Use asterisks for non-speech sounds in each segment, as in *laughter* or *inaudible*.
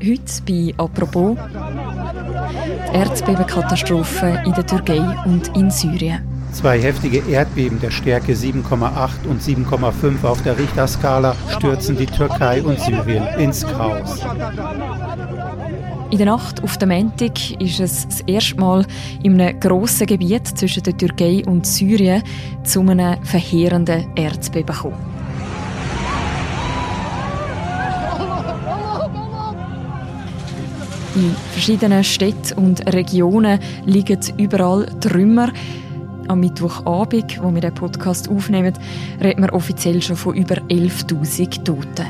Heute bei «Apropos» die Erdbebenkatastrophe in der Türkei und in Syrien. Zwei heftige Erdbeben der Stärke 7,8 und 7,5 auf der Richterskala stürzen die Türkei und Syrien ins Chaos. In der Nacht auf dem Montag ist es das erste Mal in einem grossen Gebiet zwischen der Türkei und Syrien zu einem verheerenden Erdbeben gekommen. In verschiedenen Städten und Regionen liegen überall Trümmer. Am Mittwochabend, wo wir den Podcast aufnehmen, reden wir offiziell schon von über 11.000 Toten.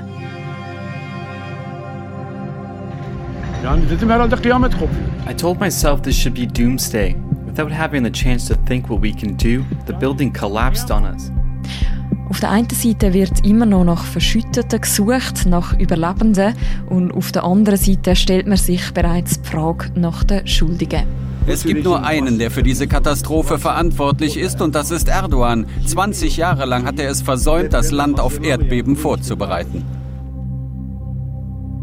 I told myself this should be doomsday. Without having the chance to think what we can do, the building collapsed on us. Auf der einen Seite wird immer noch nach Verschütteten gesucht, nach Überlebenden und auf der anderen Seite stellt man sich bereits die Frage nach den Schuldigen. Es gibt nur einen, der für diese Katastrophe verantwortlich ist, und das ist Erdogan. 20 Jahre lang hat er es versäumt, das Land auf Erdbeben vorzubereiten.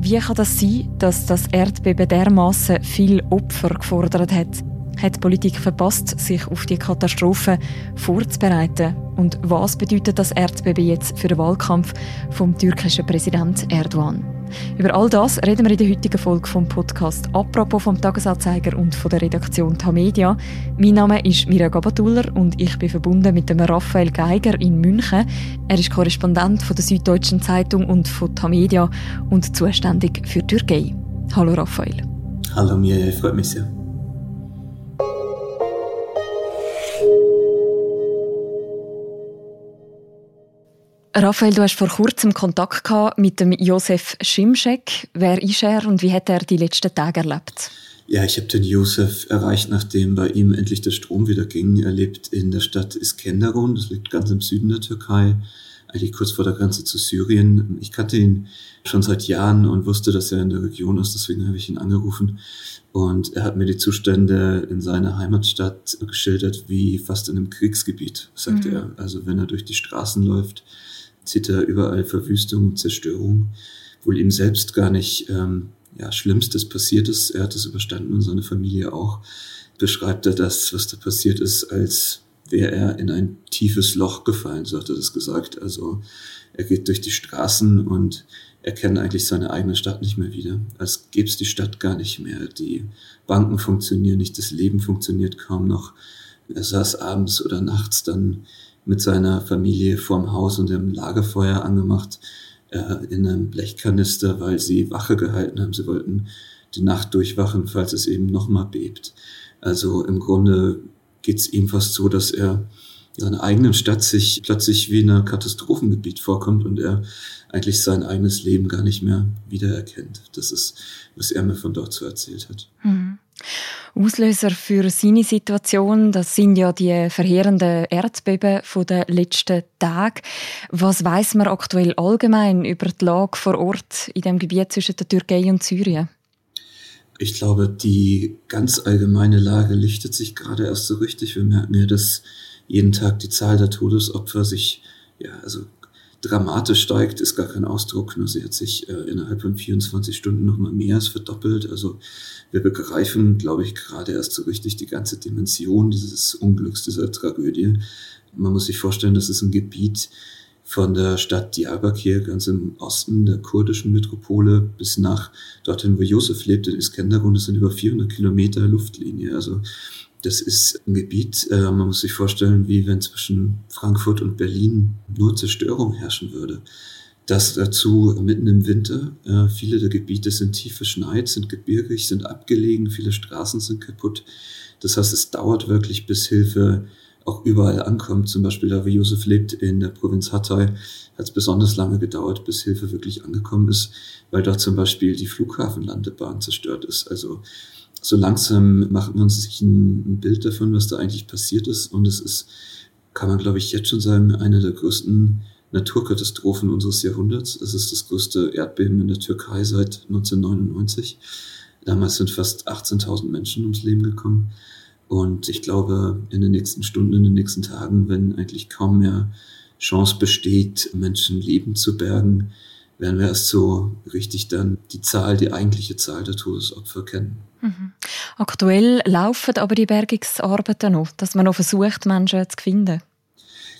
Wie kann das sein, dass das Erdbeben dermaßen viel Opfer gefordert hat? Hat die Politik verpasst, sich auf die Katastrophe vorzubereiten? Und was bedeutet das Erdbeben jetzt für den Wahlkampf vom türkischen Präsident Erdogan? Über all das reden wir in der heutigen Folge vom Podcast «Apropos» vom Tagesanzeiger und von der Redaktion Tamedia. Mein Name ist Mira Gabatuller und ich bin verbunden mit dem Raphael Geiger in München. Er ist Korrespondent von der Süddeutschen Zeitung und von Tamedia und zuständig für Türkei. Hallo Raphael. Hallo Mira, freut mich sehr. Raphael, du hast vor kurzem Kontakt gehabt mit dem Josef Schimschek. Wer ist er und wie hat er die letzten Tage erlebt? Ja, ich habe den Josef erreicht, nachdem bei ihm endlich der Strom wieder ging. Er lebt in der Stadt Iskenderun, das liegt ganz im Süden der Türkei, eigentlich kurz vor der Grenze zu Syrien. Ich kannte ihn schon seit Jahren und wusste, dass er in der Region ist, deswegen habe ich ihn angerufen. Und er hat mir die Zustände in seiner Heimatstadt geschildert, wie fast in einem Kriegsgebiet, sagt mhm. er. Also wenn er durch die Straßen läuft, sieht er überall Verwüstung, Zerstörung, wohl ihm selbst gar nicht ähm, ja, Schlimmstes passiert ist. Er hat es überstanden und seine Familie auch. Beschreibt er das, was da passiert ist, als wäre er in ein tiefes Loch gefallen, so hat er das gesagt. Also er geht durch die Straßen und er kennt eigentlich seine eigene Stadt nicht mehr wieder. Als gäbe es die Stadt gar nicht mehr. Die Banken funktionieren nicht, das Leben funktioniert kaum noch. Er saß abends oder nachts dann mit seiner Familie vorm Haus und dem Lagerfeuer angemacht äh, in einem Blechkanister, weil sie Wache gehalten haben. Sie wollten die Nacht durchwachen, falls es eben nochmal bebt. Also im Grunde geht es ihm fast so, dass er seiner eigenen Stadt sich plötzlich wie in einem Katastrophengebiet vorkommt und er eigentlich sein eigenes Leben gar nicht mehr wiedererkennt. Das ist, was er mir von dort so erzählt hat. Mhm. Auslöser für seine Situation, das sind ja die verheerenden Erdbeben den letzten Tagen. Was weiß man aktuell allgemein über die Lage vor Ort in dem Gebiet zwischen der Türkei und Syrien? Ich glaube, die ganz allgemeine Lage lichtet sich gerade erst so richtig. Wir merken ja, dass jeden Tag die Zahl der Todesopfer sich ja, also dramatisch steigt, ist gar kein Ausdruck. Nur sie hat sich äh, innerhalb von 24 Stunden nochmal mehr als verdoppelt. Also wir begreifen, glaube ich, gerade erst so richtig die ganze Dimension dieses Unglücks, dieser Tragödie. Man muss sich vorstellen, das ist ein Gebiet von der Stadt Diyarbakir ganz im Osten der kurdischen Metropole bis nach dorthin, wo Josef lebt, in Iskenderun. Das sind über 400 Kilometer Luftlinie. Also das ist ein Gebiet, äh, man muss sich vorstellen, wie wenn zwischen Frankfurt und Berlin nur Zerstörung herrschen würde. Das dazu mitten im Winter. Äh, viele der Gebiete sind tief verschneit, sind gebirgig, sind abgelegen, viele Straßen sind kaputt. Das heißt, es dauert wirklich, bis Hilfe auch überall ankommt. Zum Beispiel da, wo Josef lebt, in der Provinz Hatay, hat es besonders lange gedauert, bis Hilfe wirklich angekommen ist, weil dort zum Beispiel die Flughafenlandebahn zerstört ist. Also so langsam macht man sich ein, Bild davon, was da eigentlich passiert ist. Und es ist, kann man glaube ich jetzt schon sagen, eine der größten Naturkatastrophen unseres Jahrhunderts. Es ist das größte Erdbeben in der Türkei seit 1999. Damals sind fast 18.000 Menschen ums Leben gekommen. Und ich glaube, in den nächsten Stunden, in den nächsten Tagen, wenn eigentlich kaum mehr Chance besteht, Menschenleben zu bergen, werden wir erst so richtig dann die Zahl, die eigentliche Zahl der Todesopfer kennen. Mhm. Aktuell laufen aber die Bergungsarbeiten noch, dass man noch versucht, Menschen zu finden.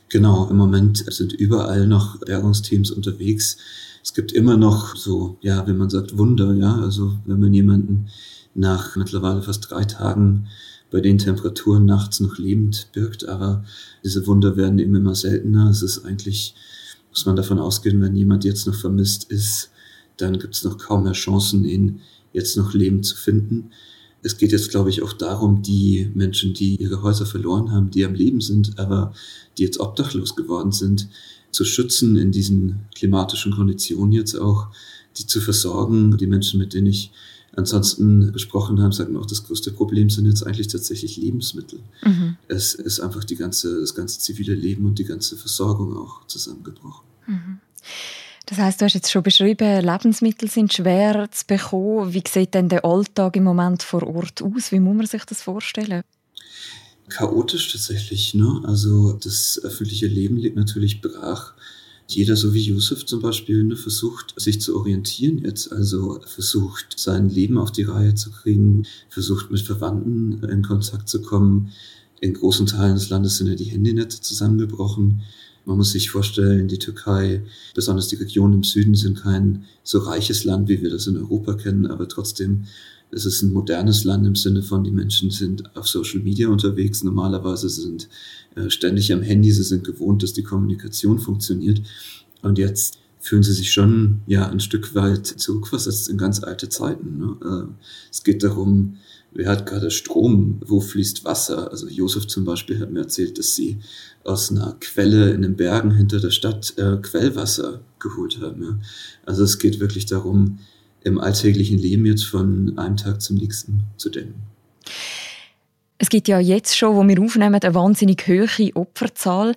Genau, im Moment sind überall noch Bergungsteams unterwegs. Es gibt immer noch so, ja, wenn man sagt, Wunder, ja, also wenn man jemanden nach mittlerweile fast drei Tagen bei den Temperaturen nachts noch lebend birgt, aber diese Wunder werden eben immer seltener. Es ist eigentlich muss man davon ausgehen, wenn jemand jetzt noch vermisst ist, dann gibt es noch kaum mehr Chancen, ihn jetzt noch lebend zu finden. Es geht jetzt, glaube ich, auch darum, die Menschen, die ihre Häuser verloren haben, die am Leben sind, aber die jetzt obdachlos geworden sind, zu schützen in diesen klimatischen Konditionen jetzt auch, die zu versorgen. Die Menschen, mit denen ich ansonsten besprochen habe, sagen auch, das größte Problem sind jetzt eigentlich tatsächlich Lebensmittel. Mhm. Es ist einfach die ganze, das ganze zivile Leben und die ganze Versorgung auch zusammengebrochen. Mhm. Das heißt, du hast jetzt schon beschrieben, Lebensmittel sind schwer zu bekommen. Wie sieht denn der Alltag im Moment vor Ort aus? Wie muss man sich das vorstellen? Chaotisch tatsächlich. Ne? Also das öffentliche Leben liegt natürlich brach. Jeder, so wie Yusuf zum Beispiel, ne, versucht, sich zu orientieren jetzt. Also versucht, sein Leben auf die Reihe zu kriegen, versucht, mit Verwandten in Kontakt zu kommen. In großen Teilen des Landes sind ja die Handynetze zusammengebrochen. Man muss sich vorstellen, die Türkei, besonders die Regionen im Süden, sind kein so reiches Land, wie wir das in Europa kennen, aber trotzdem es ist ein modernes Land im Sinne von, die Menschen sind auf Social Media unterwegs, normalerweise sind äh, ständig am Handy, sie sind gewohnt, dass die Kommunikation funktioniert. Und jetzt fühlen sie sich schon ja ein Stück weit zurückversetzt in ganz alte Zeiten. Ne? Äh, es geht darum, wer hat gerade Strom, wo fließt Wasser. Also Josef zum Beispiel hat mir erzählt, dass sie aus einer Quelle in den Bergen hinter der Stadt äh, Quellwasser geholt haben. Ja. Also es geht wirklich darum, im alltäglichen Leben jetzt von einem Tag zum nächsten zu denken. Es gibt ja jetzt schon, wo wir aufnehmen, eine wahnsinnig hohe Opferzahl.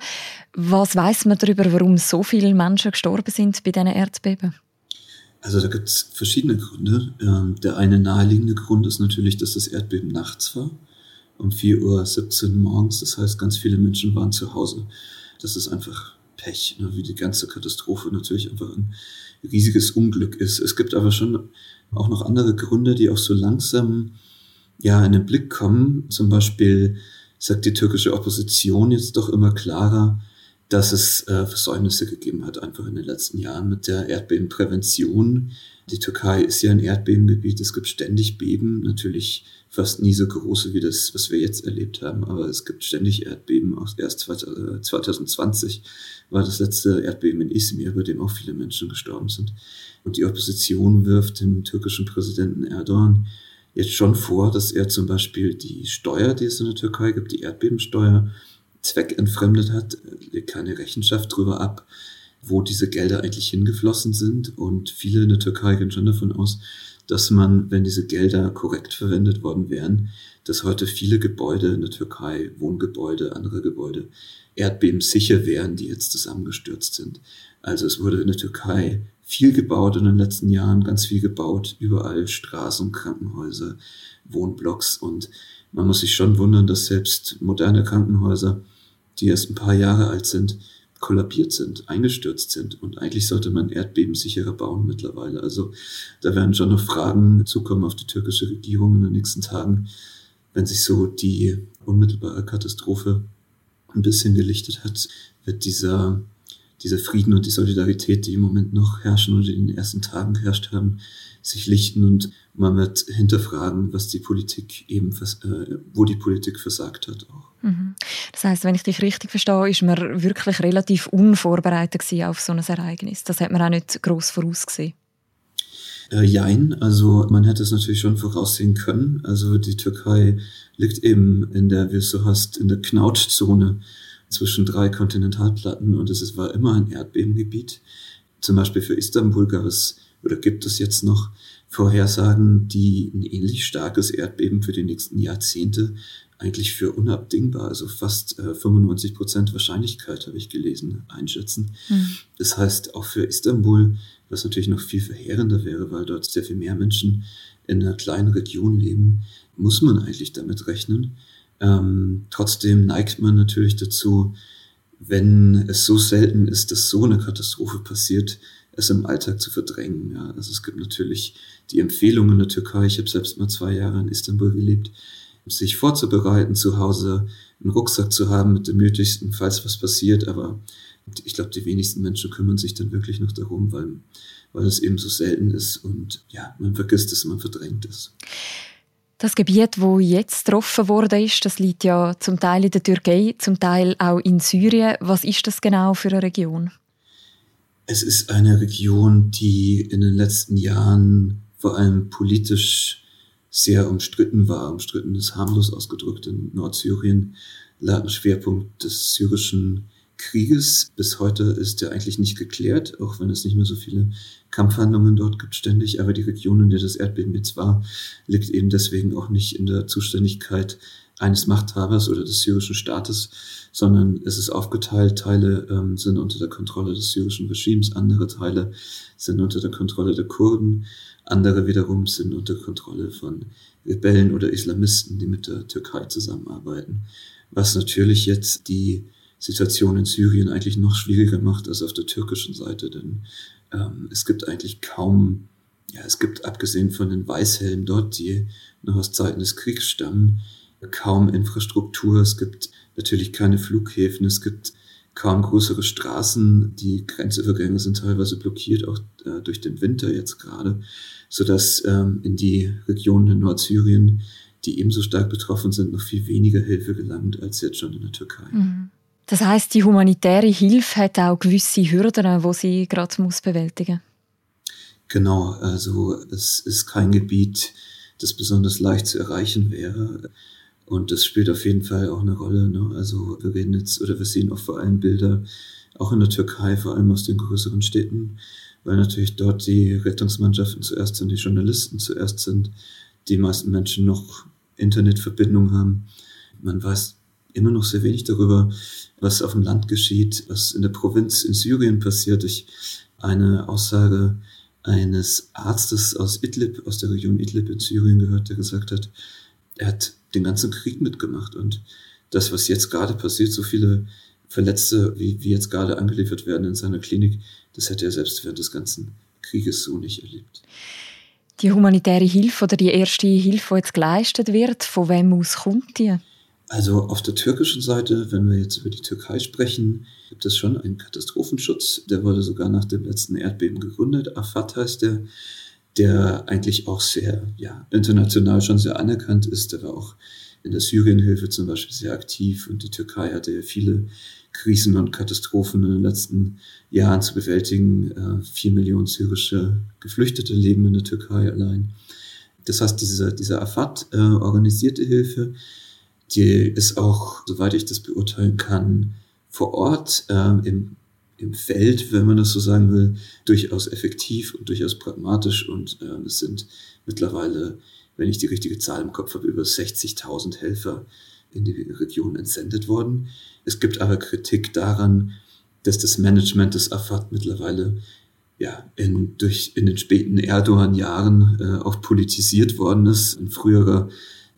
Was weiß man darüber, warum so viele Menschen gestorben sind bei diesen Erdbeben? Also da gibt es verschiedene Gründe. Ähm, der eine naheliegende Grund ist natürlich, dass das Erdbeben nachts war, um 4.17 Uhr morgens. Das heißt, ganz viele Menschen waren zu Hause. Das ist einfach Pech, ne? wie die ganze Katastrophe natürlich einfach ein riesiges Unglück ist. Es gibt aber schon auch noch andere Gründe, die auch so langsam ja in den Blick kommen. Zum Beispiel sagt die türkische Opposition jetzt doch immer klarer, dass es äh, Versäumnisse gegeben hat, einfach in den letzten Jahren mit der Erdbebenprävention. Die Türkei ist ja ein Erdbebengebiet, es gibt ständig Beben, natürlich fast nie so große wie das, was wir jetzt erlebt haben, aber es gibt ständig Erdbeben. Erst 2020 war das letzte Erdbeben in Izmir, bei dem auch viele Menschen gestorben sind. Und die Opposition wirft dem türkischen Präsidenten Erdogan jetzt schon vor, dass er zum Beispiel die Steuer, die es in der Türkei gibt, die Erdbebensteuer, zweckentfremdet hat, legt keine Rechenschaft darüber ab, wo diese Gelder eigentlich hingeflossen sind. Und viele in der Türkei gehen schon davon aus, dass man, wenn diese Gelder korrekt verwendet worden wären, dass heute viele Gebäude in der Türkei, Wohngebäude, andere Gebäude, erdbebensicher wären, die jetzt zusammengestürzt sind. Also es wurde in der Türkei viel gebaut in den letzten Jahren, ganz viel gebaut, überall Straßen, Krankenhäuser, Wohnblocks und man muss sich schon wundern, dass selbst moderne Krankenhäuser, die erst ein paar Jahre alt sind, kollabiert sind, eingestürzt sind. Und eigentlich sollte man erdbebensicherer bauen mittlerweile. Also da werden schon noch Fragen zukommen auf die türkische Regierung in den nächsten Tagen, wenn sich so die unmittelbare Katastrophe ein bisschen gelichtet hat, wird dieser dieser Frieden und die Solidarität, die im Moment noch herrschen oder in den ersten Tagen geherrscht haben, sich lichten und man wird hinterfragen, was die Politik eben, äh, wo die Politik versagt hat auch. Mhm. Das heißt, wenn ich dich richtig verstehe, ist man wirklich relativ unvorbereitet auf so ein Ereignis. Das hat man auch nicht groß vorausgesehen. Äh, jein, also man hätte es natürlich schon voraussehen können. Also die Türkei liegt eben in der, wie es so heißt, in der Knautschzone zwischen drei Kontinentalplatten und es war immer ein Erdbebengebiet. Zum Beispiel für Istanbul gab es oder gibt es jetzt noch Vorhersagen, die ein ähnlich starkes Erdbeben für die nächsten Jahrzehnte eigentlich für unabdingbar, also fast äh, 95 Prozent Wahrscheinlichkeit, habe ich gelesen, einschätzen. Mhm. Das heißt, auch für Istanbul, was natürlich noch viel verheerender wäre, weil dort sehr viel mehr Menschen in einer kleinen Region leben, muss man eigentlich damit rechnen. Ähm, trotzdem neigt man natürlich dazu, wenn es so selten ist, dass so eine Katastrophe passiert, es im Alltag zu verdrängen. Ja. Also es gibt natürlich die Empfehlungen der Türkei, ich habe selbst mal zwei Jahre in Istanbul gelebt, sich vorzubereiten, zu Hause einen Rucksack zu haben mit dem Nötigsten, falls was passiert. Aber ich glaube, die wenigsten Menschen kümmern sich dann wirklich noch darum, weil, weil es eben so selten ist und ja, man vergisst es, man verdrängt es. Das Gebiet, wo jetzt getroffen wurde, ist, das liegt ja zum Teil in der Türkei, zum Teil auch in Syrien. Was ist das genau für eine Region? Es ist eine Region, die in den letzten Jahren vor allem politisch sehr umstritten war. Umstritten ist harmlos ausgedrückt. In Nordsyrien lag ein Schwerpunkt des syrischen Krieges. Bis heute ist der eigentlich nicht geklärt, auch wenn es nicht mehr so viele Kampfhandlungen dort gibt ständig. Aber die Region, in der das Erdbeben jetzt war, liegt eben deswegen auch nicht in der Zuständigkeit eines Machthabers oder des syrischen Staates, sondern es ist aufgeteilt. Teile ähm, sind unter der Kontrolle des syrischen Regimes, andere Teile sind unter der Kontrolle der Kurden, andere wiederum sind unter Kontrolle von Rebellen oder Islamisten, die mit der Türkei zusammenarbeiten. Was natürlich jetzt die Situation in Syrien eigentlich noch schwieriger macht als auf der türkischen Seite, denn ähm, es gibt eigentlich kaum, ja, es gibt abgesehen von den Weißhelmen dort, die noch aus Zeiten des Kriegs stammen, kaum Infrastruktur, es gibt natürlich keine Flughäfen, es gibt kaum größere Straßen, die Grenzübergänge sind teilweise blockiert, auch äh, durch den Winter jetzt gerade, sodass ähm, in die Regionen in Nordsyrien, die ebenso stark betroffen sind, noch viel weniger Hilfe gelangt als jetzt schon in der Türkei. Mhm. Das heißt, die humanitäre Hilfe hat auch gewisse Hürden, wo sie gerade muss bewältigen. Genau, also es ist kein Gebiet, das besonders leicht zu erreichen wäre. Und das spielt auf jeden Fall auch eine Rolle. Ne? Also wir reden jetzt oder wir sehen auch vor allem Bilder, auch in der Türkei, vor allem aus den größeren Städten, weil natürlich dort die Rettungsmannschaften zuerst sind, die Journalisten zuerst sind, die meisten Menschen noch Internetverbindung haben. Man weiß immer noch sehr wenig darüber, was auf dem Land geschieht, was in der Provinz in Syrien passiert. Ich eine Aussage eines Arztes aus Idlib, aus der Region Idlib in Syrien gehört, der gesagt hat, er hat den ganzen Krieg mitgemacht und das, was jetzt gerade passiert, so viele Verletzte, wie, wie jetzt gerade angeliefert werden in seiner Klinik, das hätte er selbst während des ganzen Krieges so nicht erlebt. Die humanitäre Hilfe oder die erste Hilfe, die jetzt geleistet wird, von wem aus kommt die? Also auf der türkischen Seite, wenn wir jetzt über die Türkei sprechen, gibt es schon einen Katastrophenschutz. Der wurde sogar nach dem letzten Erdbeben gegründet. Afat heißt der, der eigentlich auch sehr, ja, international schon sehr anerkannt ist. Der war auch in der Syrienhilfe zum Beispiel sehr aktiv und die Türkei hatte ja viele Krisen und Katastrophen in den letzten Jahren zu bewältigen. Äh, vier Millionen syrische Geflüchtete leben in der Türkei allein. Das heißt, diese, diese Afat äh, organisierte Hilfe, die ist auch, soweit ich das beurteilen kann, vor Ort äh, im, im Feld, wenn man das so sagen will, durchaus effektiv und durchaus pragmatisch. Und äh, es sind mittlerweile, wenn ich die richtige Zahl im Kopf habe, über 60.000 Helfer in die Region entsendet worden. Es gibt aber Kritik daran, dass das Management des Afad mittlerweile ja, in, durch, in den späten Erdogan-Jahren äh, auch politisiert worden ist. Ein früherer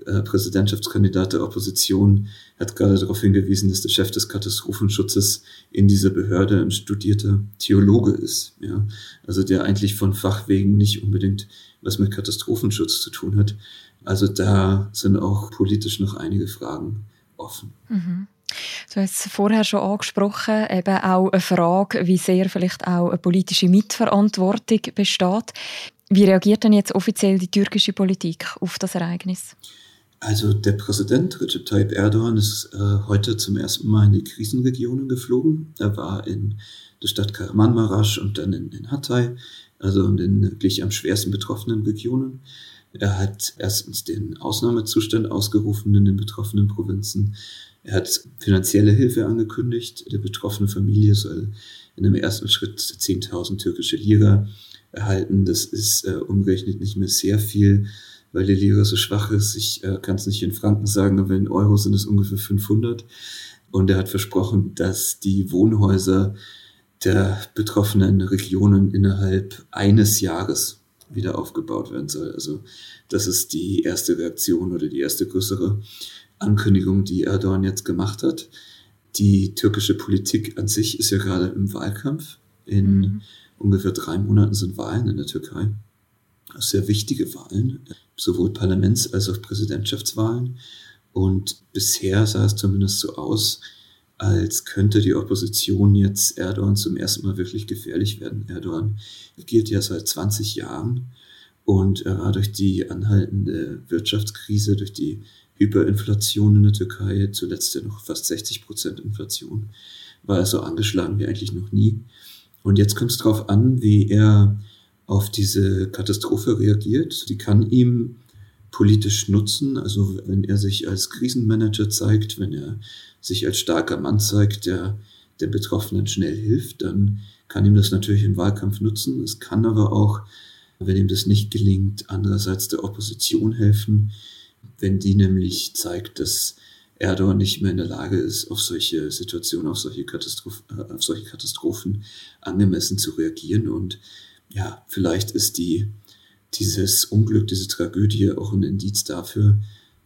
äh, Präsidentschaftskandidat der Opposition hat gerade darauf hingewiesen, dass der Chef des Katastrophenschutzes in dieser Behörde ein studierter Theologe ist. Ja? Also der eigentlich von Fachwegen nicht unbedingt was mit Katastrophenschutz zu tun hat. Also da sind auch politisch noch einige Fragen offen. Mhm. Du hast es vorher schon angesprochen, eben auch eine Frage, wie sehr vielleicht auch eine politische Mitverantwortung besteht. Wie reagiert denn jetzt offiziell die türkische Politik auf das Ereignis? Also der Präsident Recep Tayyip Erdogan ist äh, heute zum ersten Mal in die Krisenregionen geflogen. Er war in der Stadt Kahramanmaraş und dann in, in Hatay, also in den wirklich am schwersten betroffenen Regionen. Er hat erstens den Ausnahmezustand ausgerufen in den betroffenen Provinzen. Er hat finanzielle Hilfe angekündigt. Der betroffene Familie soll in einem ersten Schritt 10.000 türkische Lira erhalten. Das ist äh, umgerechnet nicht mehr sehr viel weil die Lira so schwach ist. Ich äh, kann es nicht in Franken sagen, aber in Euro sind es ungefähr 500. Und er hat versprochen, dass die Wohnhäuser der betroffenen Regionen innerhalb eines Jahres wieder aufgebaut werden soll. Also das ist die erste Reaktion oder die erste größere Ankündigung, die Erdogan jetzt gemacht hat. Die türkische Politik an sich ist ja gerade im Wahlkampf. In mhm. ungefähr drei Monaten sind Wahlen in der Türkei. Sehr wichtige Wahlen, sowohl Parlaments- als auch Präsidentschaftswahlen. Und bisher sah es zumindest so aus, als könnte die Opposition jetzt Erdogan zum ersten Mal wirklich gefährlich werden. Erdogan regiert ja seit 20 Jahren und er war durch die anhaltende Wirtschaftskrise, durch die Hyperinflation in der Türkei, zuletzt ja noch fast 60 Prozent Inflation, war er so angeschlagen wie eigentlich noch nie. Und jetzt kommt es darauf an, wie er auf diese Katastrophe reagiert. Die kann ihm politisch nutzen, also wenn er sich als Krisenmanager zeigt, wenn er sich als starker Mann zeigt, der den Betroffenen schnell hilft, dann kann ihm das natürlich im Wahlkampf nutzen. Es kann aber auch, wenn ihm das nicht gelingt, andererseits der Opposition helfen, wenn die nämlich zeigt, dass Erdogan nicht mehr in der Lage ist, auf solche Situationen, auf solche, Katastroph äh, auf solche Katastrophen angemessen zu reagieren. Und ja, vielleicht ist die, dieses Unglück, diese Tragödie auch ein Indiz dafür,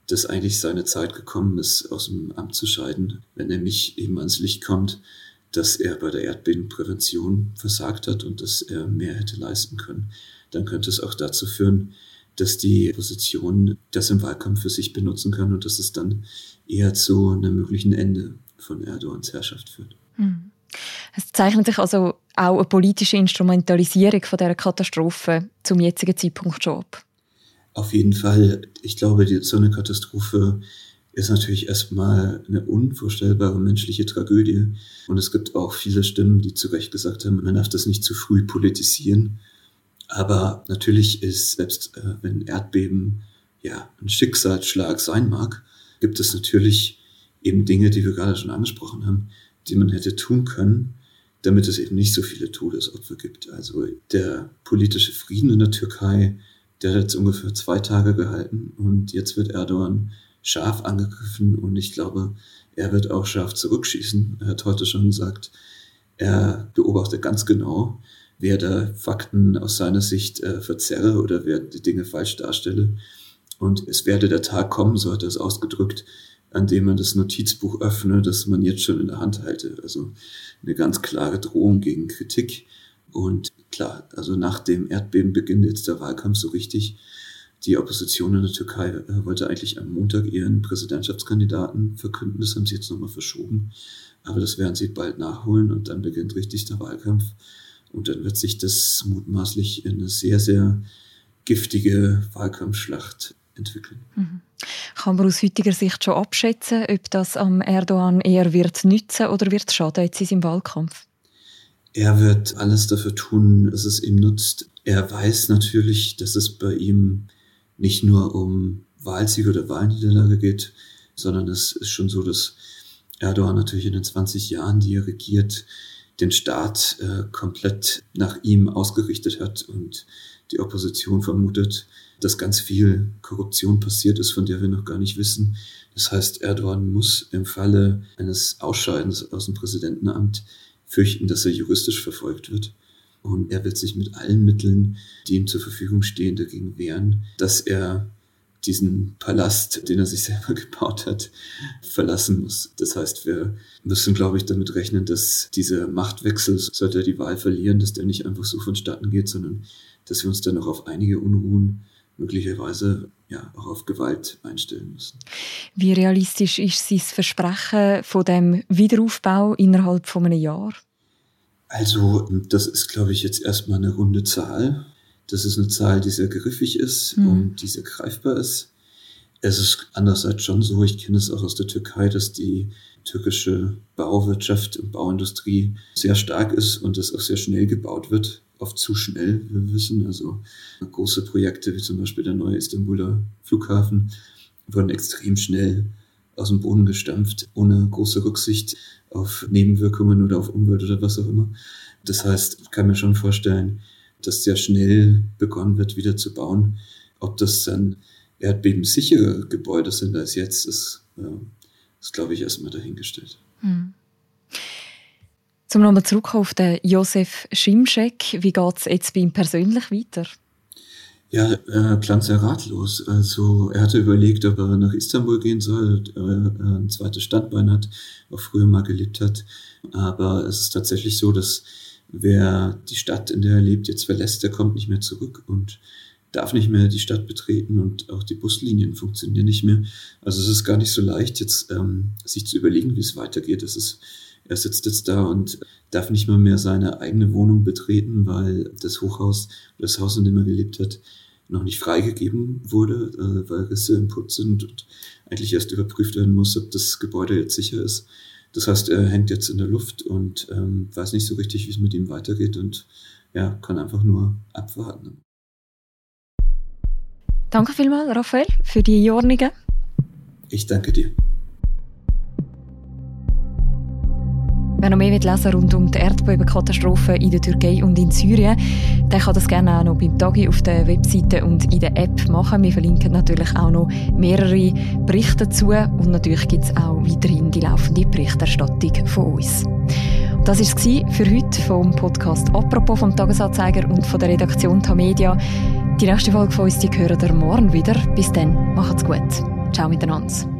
dass eigentlich seine Zeit gekommen ist, aus dem Amt zu scheiden, wenn nämlich eben ans Licht kommt, dass er bei der Erdbebenprävention versagt hat und dass er mehr hätte leisten können. Dann könnte es auch dazu führen, dass die Opposition das im Wahlkampf für sich benutzen kann und dass es dann eher zu einem möglichen Ende von Erdogans Herrschaft führt. Hm. Es zeichnet sich also auch eine politische Instrumentalisierung von dieser Katastrophe zum jetzigen Zeitpunkt schon ab. Auf jeden Fall. Ich glaube, so eine Katastrophe ist natürlich erstmal eine unvorstellbare menschliche Tragödie. Und es gibt auch viele Stimmen, die zu Recht gesagt haben, man darf das nicht zu früh politisieren. Aber natürlich ist, selbst äh, wenn Erdbeben ja ein Schicksalsschlag sein mag, gibt es natürlich eben Dinge, die wir gerade schon angesprochen haben, die man hätte tun können, damit es eben nicht so viele Todesopfer gibt. Also der politische Frieden in der Türkei, der hat jetzt ungefähr zwei Tage gehalten und jetzt wird Erdogan scharf angegriffen und ich glaube, er wird auch scharf zurückschießen. Er hat heute schon gesagt, er beobachtet ganz genau, wer da Fakten aus seiner Sicht äh, verzerre oder wer die Dinge falsch darstelle. Und es werde der Tag kommen, so hat er es ausgedrückt, an dem man das Notizbuch öffne, das man jetzt schon in der Hand halte. Also eine ganz klare Drohung gegen Kritik. Und klar, also nach dem Erdbeben beginnt jetzt der Wahlkampf so richtig. Die Opposition in der Türkei äh, wollte eigentlich am Montag ihren Präsidentschaftskandidaten verkünden. Das haben sie jetzt nochmal verschoben. Aber das werden sie bald nachholen und dann beginnt richtig der Wahlkampf. Und dann wird sich das mutmaßlich in eine sehr, sehr giftige Wahlkampfschlacht entwickeln. Mhm. Kann man aus heutiger Sicht schon abschätzen, ob das am Erdogan eher wird nützen oder wird schaden jetzt in seinem Wahlkampf? Er wird alles dafür tun, dass es ihm nutzt. Er weiß natürlich, dass es bei ihm nicht nur um Wahlsieg oder Wahlniederlage geht, sondern es ist schon so, dass Erdogan natürlich in den 20 Jahren, die er regiert, den Staat äh, komplett nach ihm ausgerichtet hat und die Opposition vermutet, dass ganz viel Korruption passiert ist, von der wir noch gar nicht wissen. Das heißt, Erdogan muss im Falle eines Ausscheidens aus dem Präsidentenamt fürchten, dass er juristisch verfolgt wird. Und er wird sich mit allen Mitteln, die ihm zur Verfügung stehen, dagegen wehren, dass er diesen Palast, den er sich selber *laughs* gebaut hat, verlassen muss. Das heißt, wir müssen, glaube ich, damit rechnen, dass dieser Machtwechsel, sollte er die Wahl verlieren, dass der nicht einfach so vonstatten geht, sondern dass wir uns dann noch auf einige Unruhen möglicherweise ja auch auf Gewalt einstellen müssen. Wie realistisch ist sein Versprechen von dem Wiederaufbau innerhalb von einem Jahr? Also das ist, glaube ich, jetzt erstmal eine runde Zahl. Das ist eine Zahl, die sehr griffig ist mhm. und die sehr greifbar ist. Es ist andererseits schon so, ich kenne es auch aus der Türkei, dass die türkische Bauwirtschaft und Bauindustrie sehr stark ist und es auch sehr schnell gebaut wird oft zu schnell, wir wissen. Also große Projekte wie zum Beispiel der neue Istanbuler Flughafen wurden extrem schnell aus dem Boden gestampft, ohne große Rücksicht auf Nebenwirkungen oder auf Umwelt oder was auch immer. Das heißt, ich kann mir schon vorstellen, dass sehr schnell begonnen wird, wieder zu bauen. Ob das dann erdbebensichere Gebäude sind als jetzt, ist, äh, ist glaube ich, erstmal dahingestellt. Hm. Zum nochmal zurück auf den Josef Schimschek. Wie geht es jetzt bei ihm persönlich weiter? Ja, er klang sehr ratlos. Also er hatte überlegt, ob er nach Istanbul gehen soll, ob er ein zweites Standbein hat, auch früher mal gelebt hat. Aber es ist tatsächlich so, dass wer die Stadt, in der er lebt, jetzt verlässt, der kommt nicht mehr zurück und darf nicht mehr die Stadt betreten und auch die Buslinien funktionieren nicht mehr. Also es ist gar nicht so leicht, jetzt ähm, sich zu überlegen, wie es weitergeht. Es ist, er sitzt jetzt da und darf nicht mal mehr seine eigene Wohnung betreten, weil das Hochhaus, das Haus, in dem er gelebt hat, noch nicht freigegeben wurde, äh, weil Risse im Putz sind und eigentlich erst überprüft werden muss, ob das Gebäude jetzt sicher ist. Das heißt, er hängt jetzt in der Luft und ähm, weiß nicht so richtig, wie es mit ihm weitergeht und ja, kann einfach nur abwarten. Danke vielmals, Raphael, für die Einordnungen. Ich danke dir. Wer noch mehr lesen rund um die Erdbebenkatastrophe in der Türkei und in Syrien, der kann das gerne auch noch beim Tagi auf der Webseite und in der App machen. Wir verlinken natürlich auch noch mehrere Berichte dazu und natürlich gibt es auch weiterhin die laufende Berichterstattung von uns. Das war es für heute vom Podcast «Apropos» vom Tagesanzeiger und von der Redaktion Tamedia. Die nächste Folge von uns die hören ihr morgen wieder. Bis dann, macht's gut. Ciao miteinander.